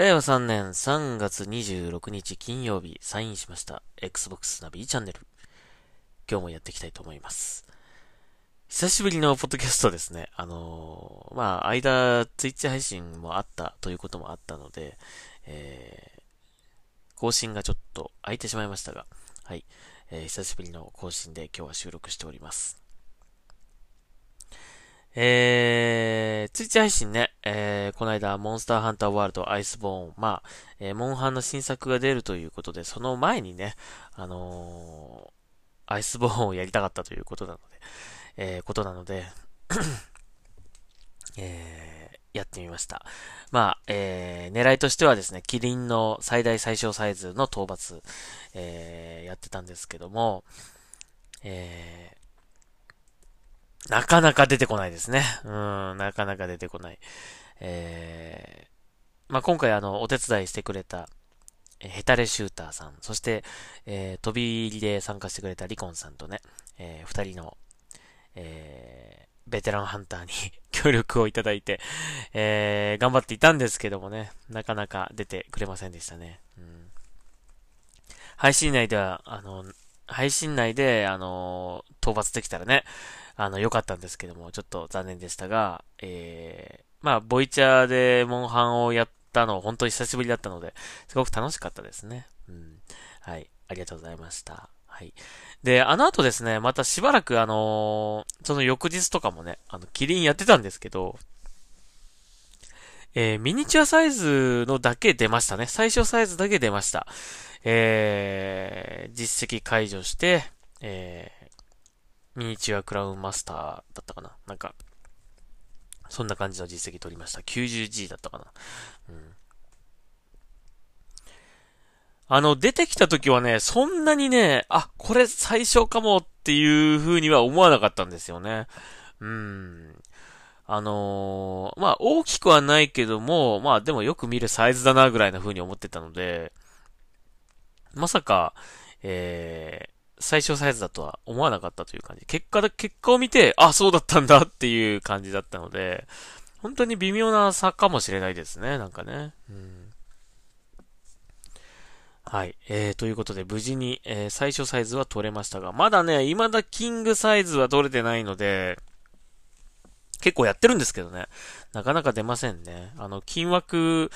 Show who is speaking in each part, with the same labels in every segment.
Speaker 1: 令和3年3月26日金曜日サインしました Xbox ナビチャンネル。今日もやっていきたいと思います。久しぶりのポッドキャストですね。あのー、まあ、間、ツイッチ配信もあったということもあったので、えー、更新がちょっと空いてしまいましたが、はい、えー、久しぶりの更新で今日は収録しております。えー、ツイッチ配信ね、えー、この間、モンスターハンターワールドアイスボーン、まあ、えー、モンハンの新作が出るということで、その前にね、あのー、アイスボーンをやりたかったということなので、えー、ことなので えー、やってみました。まあ、えー、狙いとしてはですね、キリンの最大最小サイズの討伐、えー、やってたんですけども、えー、なかなか出てこないですね。うん、なかなか出てこない。えー、まあ、今回あの、お手伝いしてくれた、えヘタレシューターさん、そして、えー、飛び入りで参加してくれたリコンさんとね、えー、二人の、えー、ベテランハンターに 協力をいただいて、えー、頑張っていたんですけどもね、なかなか出てくれませんでしたね。うん、配信内では、あの、配信内で、あの、討伐できたらね、あの、良かったんですけども、ちょっと残念でしたが、えー、まあ、ボイチャーでモンハンをやったの、本当に久しぶりだったので、すごく楽しかったですね。うん。はい。ありがとうございました。はい。で、あの後ですね、またしばらくあのー、その翌日とかもね、あの、キリンやってたんですけど、えー、ミニチュアサイズのだけ出ましたね。最小サイズだけ出ました。えー、実績解除して、えミニチュアクラウンマスターだったかななんか、そんな感じの実績取りました。90G だったかなうん。あの、出てきた時はね、そんなにね、あ、これ最初かもっていう風には思わなかったんですよね。うん。あのー、まあ、大きくはないけども、まあ、でもよく見るサイズだなぐらいな風に思ってたので、まさか、え最小サイズだとは思わなかったという感じ。結果だ、結果を見て、あ、そうだったんだっていう感じだったので、本当に微妙な差かもしれないですね、なんかね。うん、はい。えー、ということで、無事に、えー、最小サイズは取れましたが、まだね、未だキングサイズは取れてないので、結構やってるんですけどね。なかなか出ませんね。あの、金枠、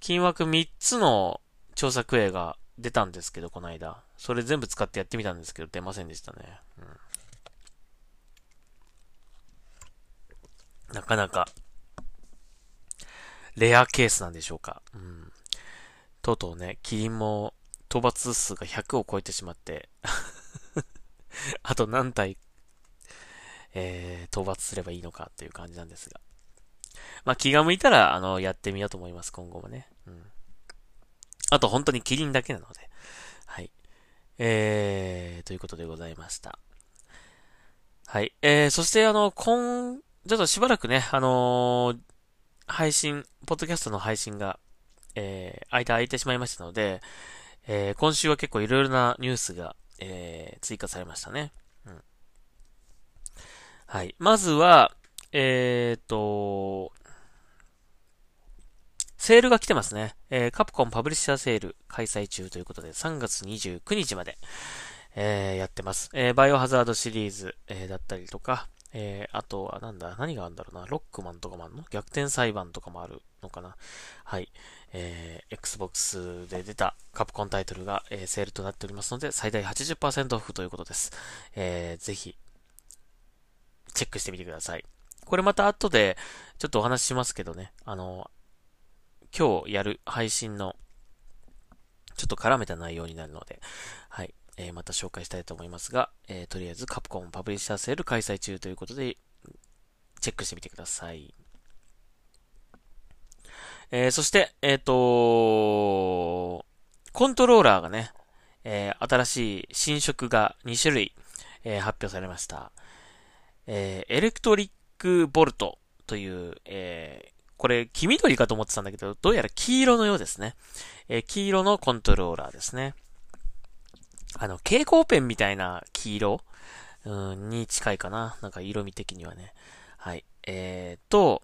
Speaker 1: 金枠3つの調作映画出たんですけど、この間。それ全部使ってやってみたんですけど、出ませんでしたね。うん、なかなか、レアケースなんでしょうか。うん。とうとうね、キリンも討伐数が100を超えてしまって あと何体、えー、討伐すればいいのかっていう感じなんですが。まあ、気が向いたら、あの、やってみようと思います、今後もね。うん。あと本当にキリンだけなので。はい。えー、ということでございました。はい。えー、そしてあの、今、ちょっとしばらくね、あのー、配信、ポッドキャストの配信が、えー、間空いてしまいましたので、えー、今週は結構いろいろなニュースが、えー、追加されましたね。うん。はい。まずは、えーと、セールが来てますね。えー、カプコンパブリッシャーセール開催中ということで、3月29日まで、えー、やってます。えー、バイオハザードシリーズ、えー、だったりとか、えー、あとはなんだ、何があるんだろうな、ロックマンとかもあるの？逆転裁判とかもあるのかなはい。えー、Xbox で出たカプコンタイトルが、えー、セールとなっておりますので、最大80%オフということです。えー、ぜひ、チェックしてみてください。これまた後で、ちょっとお話ししますけどね、あの、今日やる配信の、ちょっと絡めた内容になるので、はい。えー、また紹介したいと思いますが、えー、とりあえずカプコンパブリッシャーセール開催中ということで、チェックしてみてください。えー、そして、えっ、とコントローラーがね、えー、新しい新色が2種類、え、発表されました。えー、エレクトリックボルトという、えこれ、黄緑かと思ってたんだけど、どうやら黄色のようですね。えー、黄色のコントローラーですね。あの、蛍光ペンみたいな黄色、に近いかな。なんか色味的にはね。はい。えーと、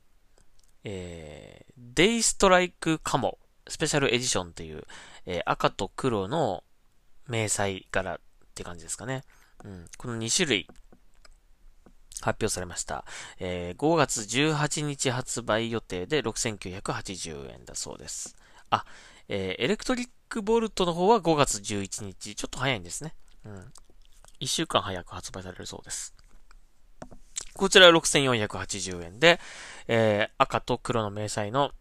Speaker 1: えー、 Daystrike Camo Special Edition っていう、えー、赤と黒の迷彩柄って感じですかね。うん。この2種類発表されました。えー、5月18日発売予定で6980円だそうです。あ、えー、 Electric Volt の方は5月11日。ちょっと早いんですね。うん。1週間早く発売されるそうです。こちらは6480円で、えー、赤と黒の迷彩の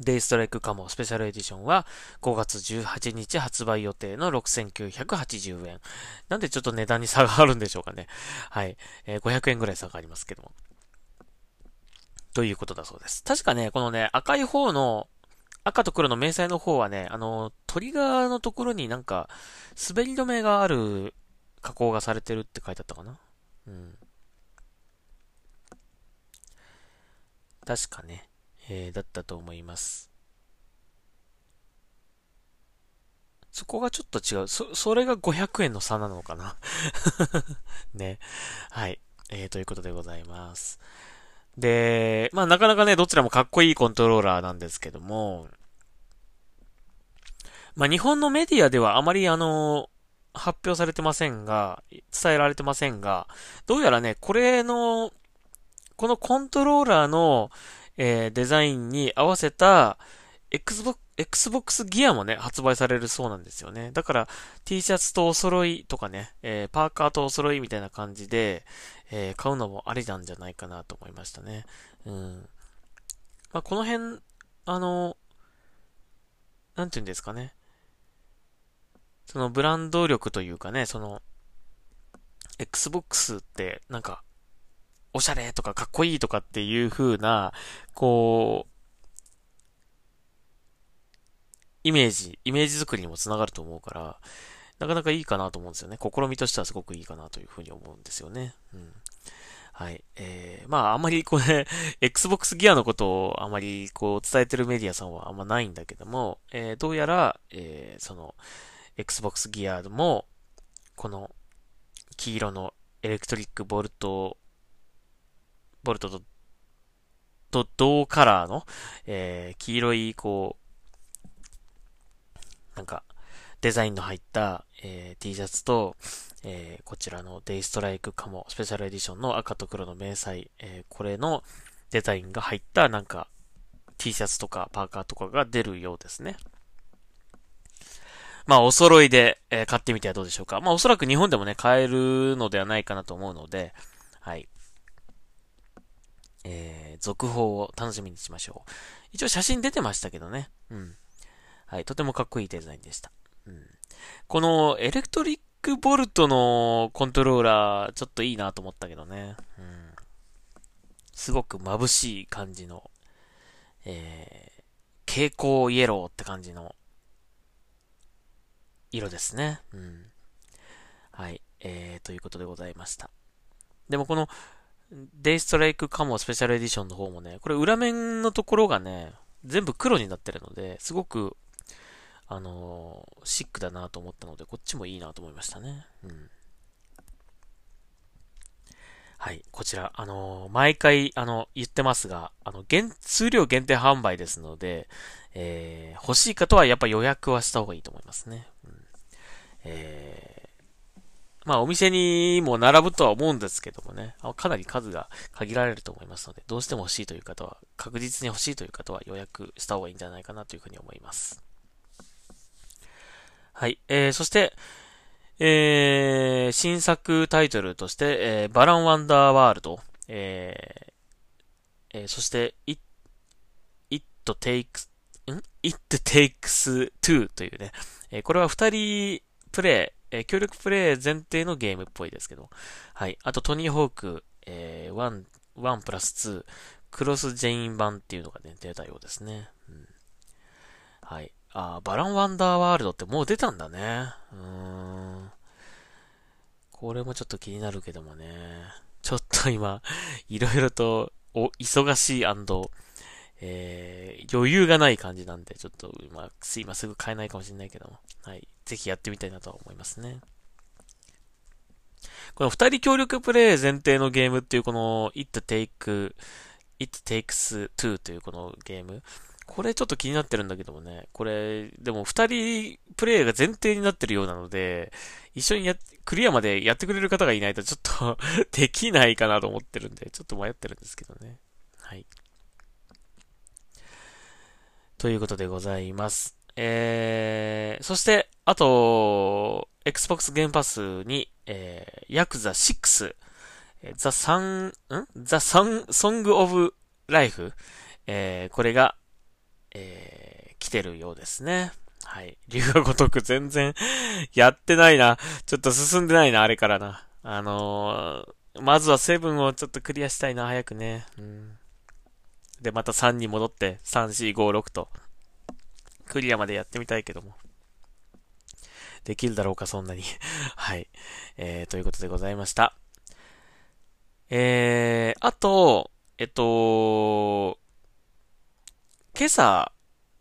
Speaker 1: Daystrike Camo Special Edition は5月18日発売予定の6980円。なんでちょっと値段に差があるんでしょうかね。はい。えー、500円ぐらい差がありますけども。ということだそうです。確かね、このね、赤い方の、赤と黒の迷彩の方はね、あの、トリガーのところになんか、滑り止めがある加工がされてるって書いてあったかな。うん。確かね。えー、だったと思います。そこがちょっと違う。そ、それが500円の差なのかな？ね。はい。えー、ということでございます。で、まあなかなかね、どちらもかっこいいコントローラーなんですけども、まあ日本のメディアではあまりあの、発表されてませんが、伝えられてませんが、どうやらね、これの、このコントローラーの、えー、デザインに合わせた Xbox、Xbox ギアもね、発売されるそうなんですよね。だから T シャツとお揃いとかね、えー、パーカーとお揃いみたいな感じで、えー、買うのもありなんじゃないかなと思いましたね。うん。まあ、この辺、あの、なんて言うんですかね。そのブランド力というかね、その、Xbox ってなんかおしゃれとかかっこいいとかっていう風な、こう、イメージ、イメージ作りにもつながると思うから、なかなかいいかなと思うんですよね。試みとしてはすごくいいかなというふうに思うんですよね。うん。はい。えー、まあ、あんまりこれ、Xbox ギアのことをあまりこう伝えてるメディアさんはあんまないんだけども、えー、どうやら、えー、その、Xbox ギアも、この、黄色のエレクトリックボルトボルトと、と同カラーの、えー、黄色い、こう、なんか、デザインの入った、えー、T シャツと、えー、こちらの Daystrike Camo Special Edition の赤と黒の迷彩、えー、これのデザインが入ったなんか T シャツとかパーカーとかが出るようですね。まあ、お揃いで、えー、買ってみてはどうでしょうか。まあ、おそらく日本でもね、買えるのではないかなと思うので、はい。えー、続報を楽しみにしましょう。一応写真出てましたけどね。うん。はい、とてもかっこいいデザインでした。うん。この Electric Volt のコントローラー、ちょっといいなと思ったけどね。うん。すごく眩しい感じの、えー、蛍光イエローって感じの色ですね。うん。はい。えー、ということでございました。でもこの、 Daystrike Camo Special Edition の方もね、これ裏面のところがね、全部黒になってるので、すごく、あのー、シックだなと思ったので、こっちもいいなと思いましたね。うん。はい、こちら、あのー、毎回、あの、言ってますが、あの、限、数量限定販売ですので、えー、欲しい方はやっぱ予約はした方がいいと思いますね。うん、えーまあお店にも並ぶとは思うんですけどもね、かなり数が限られると思いますので、どうしても欲しいという方は、確実に欲しいという方は予約した方がいいんじゃないかなというふうに思います。はい。えー、そして、えー、新作タイトルとして、えー、バランワンダーワールド、えー、えー、そして、It, It Takes, ん ?It Takes Two というね、えー、これは二人プレイ、えー、協力プレイ前提のゲームっぽいですけど。はい。あと、トニーホーク、えー、1、1プラス2、クロスジェイン版っていうのがね、出たようですね。うん、はい。あバランワンダーワールドってもう出たんだね。うーん。これもちょっと気になるけどもね。ちょっと今、いろいろと、お、忙しいえー、余裕がない感じなんで、ちょっと今、今すぐ買えないかもしれないけども、はい。ぜひやってみたいなとは思いますね。この二人協力プレイ前提のゲームっていうこの It Take, It Takes Two というこのゲーム。これちょっと気になってるんだけどもね。これ、でも二人プレイが前提になってるようなので、一緒にや、クリアまでやってくれる方がいないとちょっと できないかなと思ってるんで、ちょっと迷ってるんですけどね。はい。ということでございます。えー、そして、あと、Xbox ゲームパスに、えー、ヤクザ6、ザ・サン、んザ・サン、ソング・オブ・ライフ、えー、これが、えー、来てるようですね。はい。龍が如く全然やってないな。ちょっと進んでないな、あれからな。あのー、まずはセブンをちょっとクリアしたいな、早くね。うん。で、また3に戻って、3、4、5、6と、クリアまでやってみたいけども。できるだろうか、そんなに はい。えー、ということでございました。えー、あと、えっと、今朝、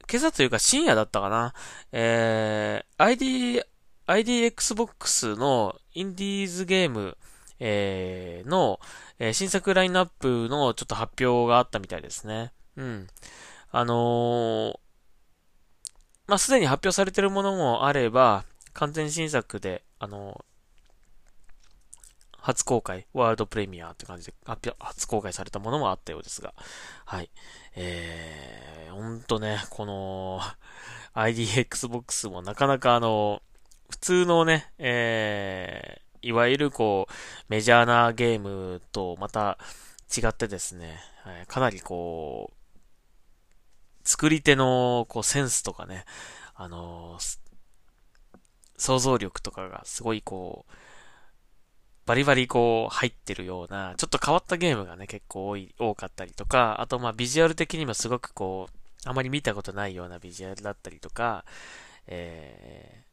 Speaker 1: 今朝というか深夜だったかな。えー、ID、IDXbox のインディーズゲーム、えー、の、えー、新作ラインナップのちょっと発表があったみたいですね。うん。あのー、まあ、すでに発表されてるものもあれば、完全新作で、あの初公開、ワールドプレミアって感じで発表初公開されたものもあったようですが、はい。えー、ほんとね、この IDXbox もなかなかあの、普通のね、えー、いわゆるこう、メジャーなゲームとまた違ってですね、はい、かなりこう、作り手のこうセンスとかね、あの想像力とかがすごいこう、バリバリこう入ってるような、ちょっと変わったゲームがね、結構多い、多かったりとか、あとまあビジュアル的にもすごくこう、あまり見たことないようなビジュアルだったりとか、えー、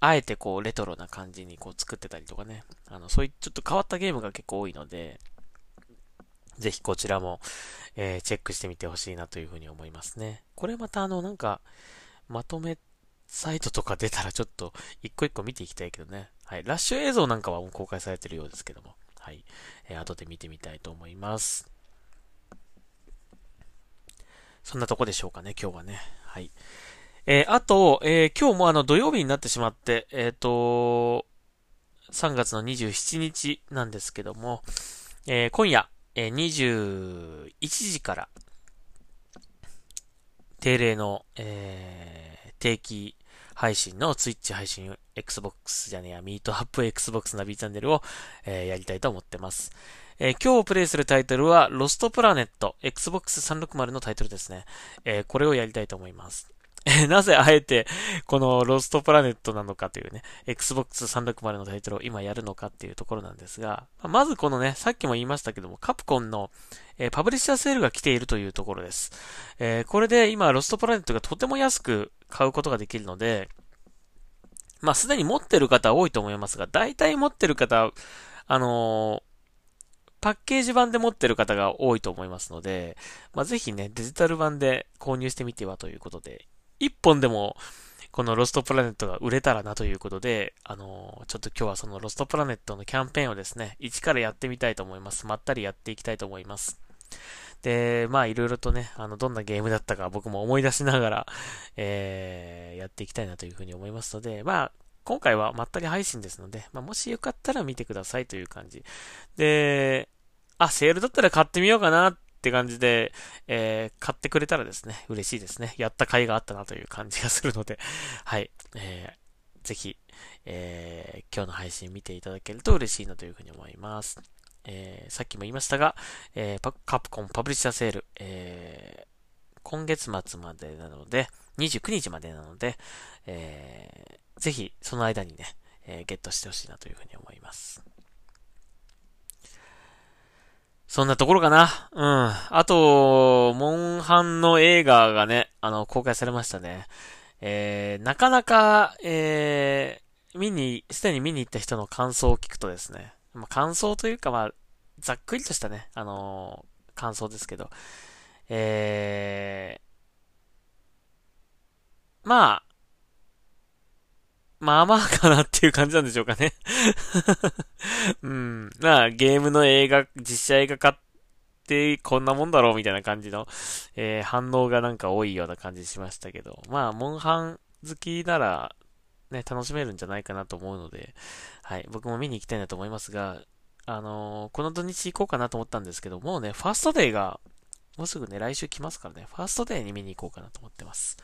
Speaker 1: あえてこうレトロな感じにこう作ってたりとかね、あの、そういうちょっと変わったゲームが結構多いので、ぜひこちらも、えー、チェックしてみてほしいなというふうに思いますね。これまたあの、なんか、まとめサイトとか出たらちょっと一個一個見ていきたいけどね。はい。ラッシュ映像なんかはもう公開されてるようですけども。はい。えー、後で見てみたいと思います。そんなとこでしょうかね、今日はね。はい。えー、あと、えー、今日もあの土曜日になってしまって、えっ、ー、と、3月の27日なんですけども、えー、今夜、えー、21時から、定例の、えー、定期配信の Twitch 配信 Xbox じゃねえや、ミートアップ Xbox ナビチャンネルを、えー、やりたいと思ってます。えー、今日プレイするタイトルは、ロストプラネット Xbox 360のタイトルですね。えー、これをやりたいと思います。なぜあえて、このロストプラネットなのかというね、Xbox 360のタイトルを今やるのかっていうところなんですが、まずこのね、さっきも言いましたけども、カプコンの、えー、パブリッシャーセールが来ているというところです。えー、これで今、ロストプラネットがとても安く買うことができるので、まあ、すでに持ってる方多いと思いますが、大体持ってる方、あのー、パッケージ版で持ってる方が多いと思いますので、まあ、ぜひね、デジタル版で購入してみてはということで、一本でも、このロストプラネットが売れたらなということで、あのー、ちょっと今日はそのロストプラネットのキャンペーンをですね、一からやってみたいと思います。まったりやっていきたいと思います。で、まあいろいろとね、あの、どんなゲームだったか僕も思い出しながら、えー、やっていきたいなというふうに思いますので、まあ、今回はまったり配信ですので、まあ、もしよかったら見てくださいという感じ。で、あ、セールだったら買ってみようかなっって感じで、えー、買ってくれたらですね、嬉しいですね。やった甲斐があったなという感じがするので、はい、えー、ぜひ、えー、今日の配信見ていただけると嬉しいなというふうに思います。えー、さっきも言いましたが、えー、カプコンパブリッシャーセール、えー、今月末までなので、29日までなので、えー、ぜひその間にね、えー、ゲットしてほしいなというふうに思います。そんなところかな。うん。あと、モンハンの映画がね、あの、公開されましたね。えー、なかなか、えー、見に、すでに見に行った人の感想を聞くとですね、まあ、感想というか、まあ、ざっくりとしたね、あのー、感想ですけど、えー、まあ、まあまあかなっていう感じなんでしょうかね うん。まあ、ゲームの映画、実写映画化ってこんなもんだろうみたいな感じの、えー、反応がなんか多いような感じしましたけど、まあ、モンハン好きなら、ね、楽しめるんじゃないかなと思うので、はい、僕も見に行きたいなと思いますが、あのー、この土日行こうかなと思ったんですけど、もうね、ファーストデーが、もうすぐね、来週来ますからね、ファーストデーに見に行こうかなと思ってます。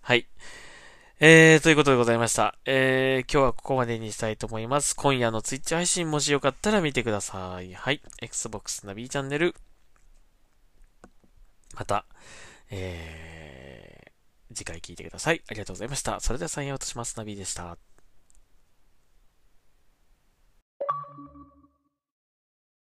Speaker 1: はい。えー、ということでございました。えー、今日はここまでにしたいと思います。今夜の Twitch 配信もしよかったら見てください。はい。Xbox ナビチャンネル。また、えー、次回聞いてください。ありがとうございました。それではサインアウトします。ナビでした。